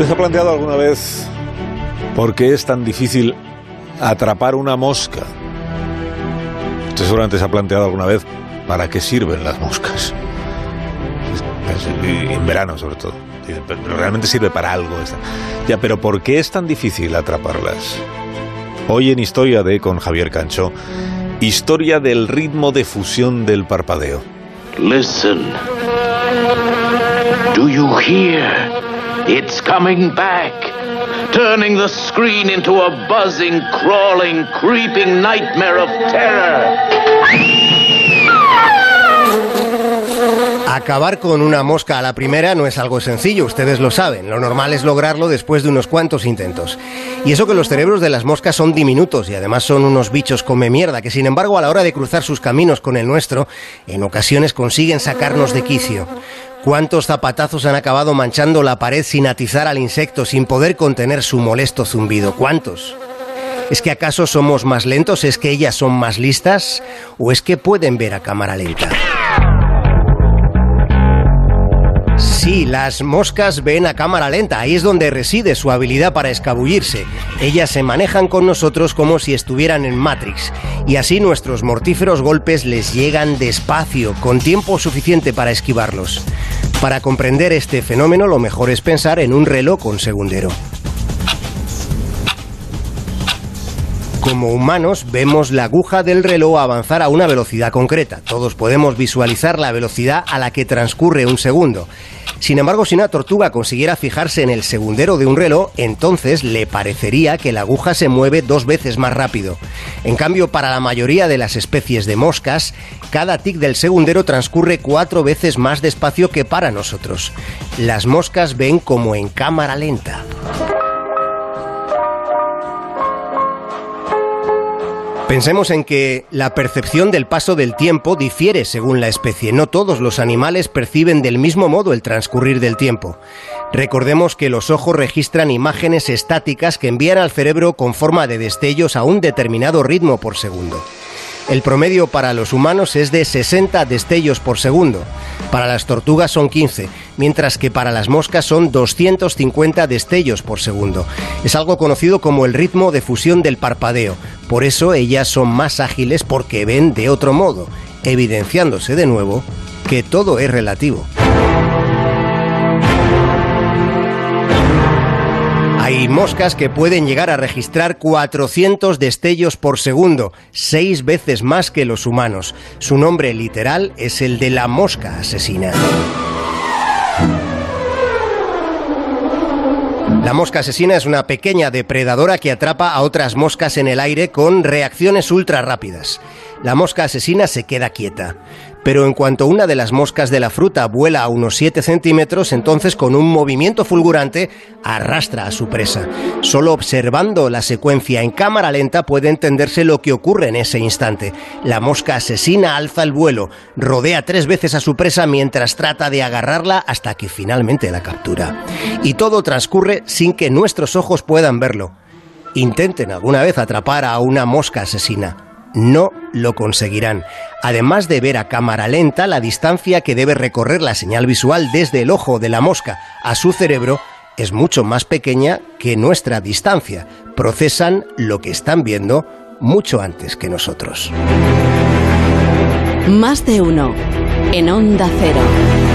¿Usted ha planteado alguna vez por qué es tan difícil atrapar una mosca? Usted seguramente se ha planteado alguna vez para qué sirven las moscas. En verano, sobre todo. Realmente sirve para algo. Ya, pero ¿por qué es tan difícil atraparlas? Hoy en Historia de con Javier Cancho, historia del ritmo de fusión del parpadeo. Listen. Do you hear? It's coming back, turning the screen into a buzzing, crawling, creeping nightmare of terror. Acabar con una mosca a la primera no es algo sencillo, ustedes lo saben. Lo normal es lograrlo después de unos cuantos intentos. Y eso que los cerebros de las moscas son diminutos y además son unos bichos come mierda que sin embargo a la hora de cruzar sus caminos con el nuestro, en ocasiones consiguen sacarnos de quicio. ¿Cuántos zapatazos han acabado manchando la pared sin atizar al insecto, sin poder contener su molesto zumbido? ¿Cuántos? ¿Es que acaso somos más lentos? ¿Es que ellas son más listas? ¿O es que pueden ver a cámara lenta? Sí, las moscas ven a cámara lenta, ahí es donde reside su habilidad para escabullirse. Ellas se manejan con nosotros como si estuvieran en Matrix, y así nuestros mortíferos golpes les llegan despacio, con tiempo suficiente para esquivarlos. Para comprender este fenómeno lo mejor es pensar en un reloj con segundero. Como humanos vemos la aguja del reloj avanzar a una velocidad concreta. Todos podemos visualizar la velocidad a la que transcurre un segundo. Sin embargo, si una tortuga consiguiera fijarse en el segundero de un reloj, entonces le parecería que la aguja se mueve dos veces más rápido. En cambio, para la mayoría de las especies de moscas, cada tic del segundero transcurre cuatro veces más despacio que para nosotros. Las moscas ven como en cámara lenta. Pensemos en que la percepción del paso del tiempo difiere según la especie. No todos los animales perciben del mismo modo el transcurrir del tiempo. Recordemos que los ojos registran imágenes estáticas que envían al cerebro con forma de destellos a un determinado ritmo por segundo. El promedio para los humanos es de 60 destellos por segundo. Para las tortugas son 15, mientras que para las moscas son 250 destellos por segundo. Es algo conocido como el ritmo de fusión del parpadeo. Por eso ellas son más ágiles porque ven de otro modo, evidenciándose de nuevo que todo es relativo. Hay moscas que pueden llegar a registrar 400 destellos por segundo, seis veces más que los humanos. Su nombre literal es el de la mosca asesina. La mosca asesina es una pequeña depredadora que atrapa a otras moscas en el aire con reacciones ultra rápidas. La mosca asesina se queda quieta pero en cuanto una de las moscas de la fruta vuela a unos 7 centímetros, entonces con un movimiento fulgurante arrastra a su presa. Solo observando la secuencia en cámara lenta puede entenderse lo que ocurre en ese instante. La mosca asesina alza el vuelo, rodea tres veces a su presa mientras trata de agarrarla hasta que finalmente la captura. Y todo transcurre sin que nuestros ojos puedan verlo. Intenten alguna vez atrapar a una mosca asesina no lo conseguirán. Además de ver a cámara lenta la distancia que debe recorrer la señal visual desde el ojo de la mosca a su cerebro es mucho más pequeña que nuestra distancia. Procesan lo que están viendo mucho antes que nosotros. Más de uno en onda cero.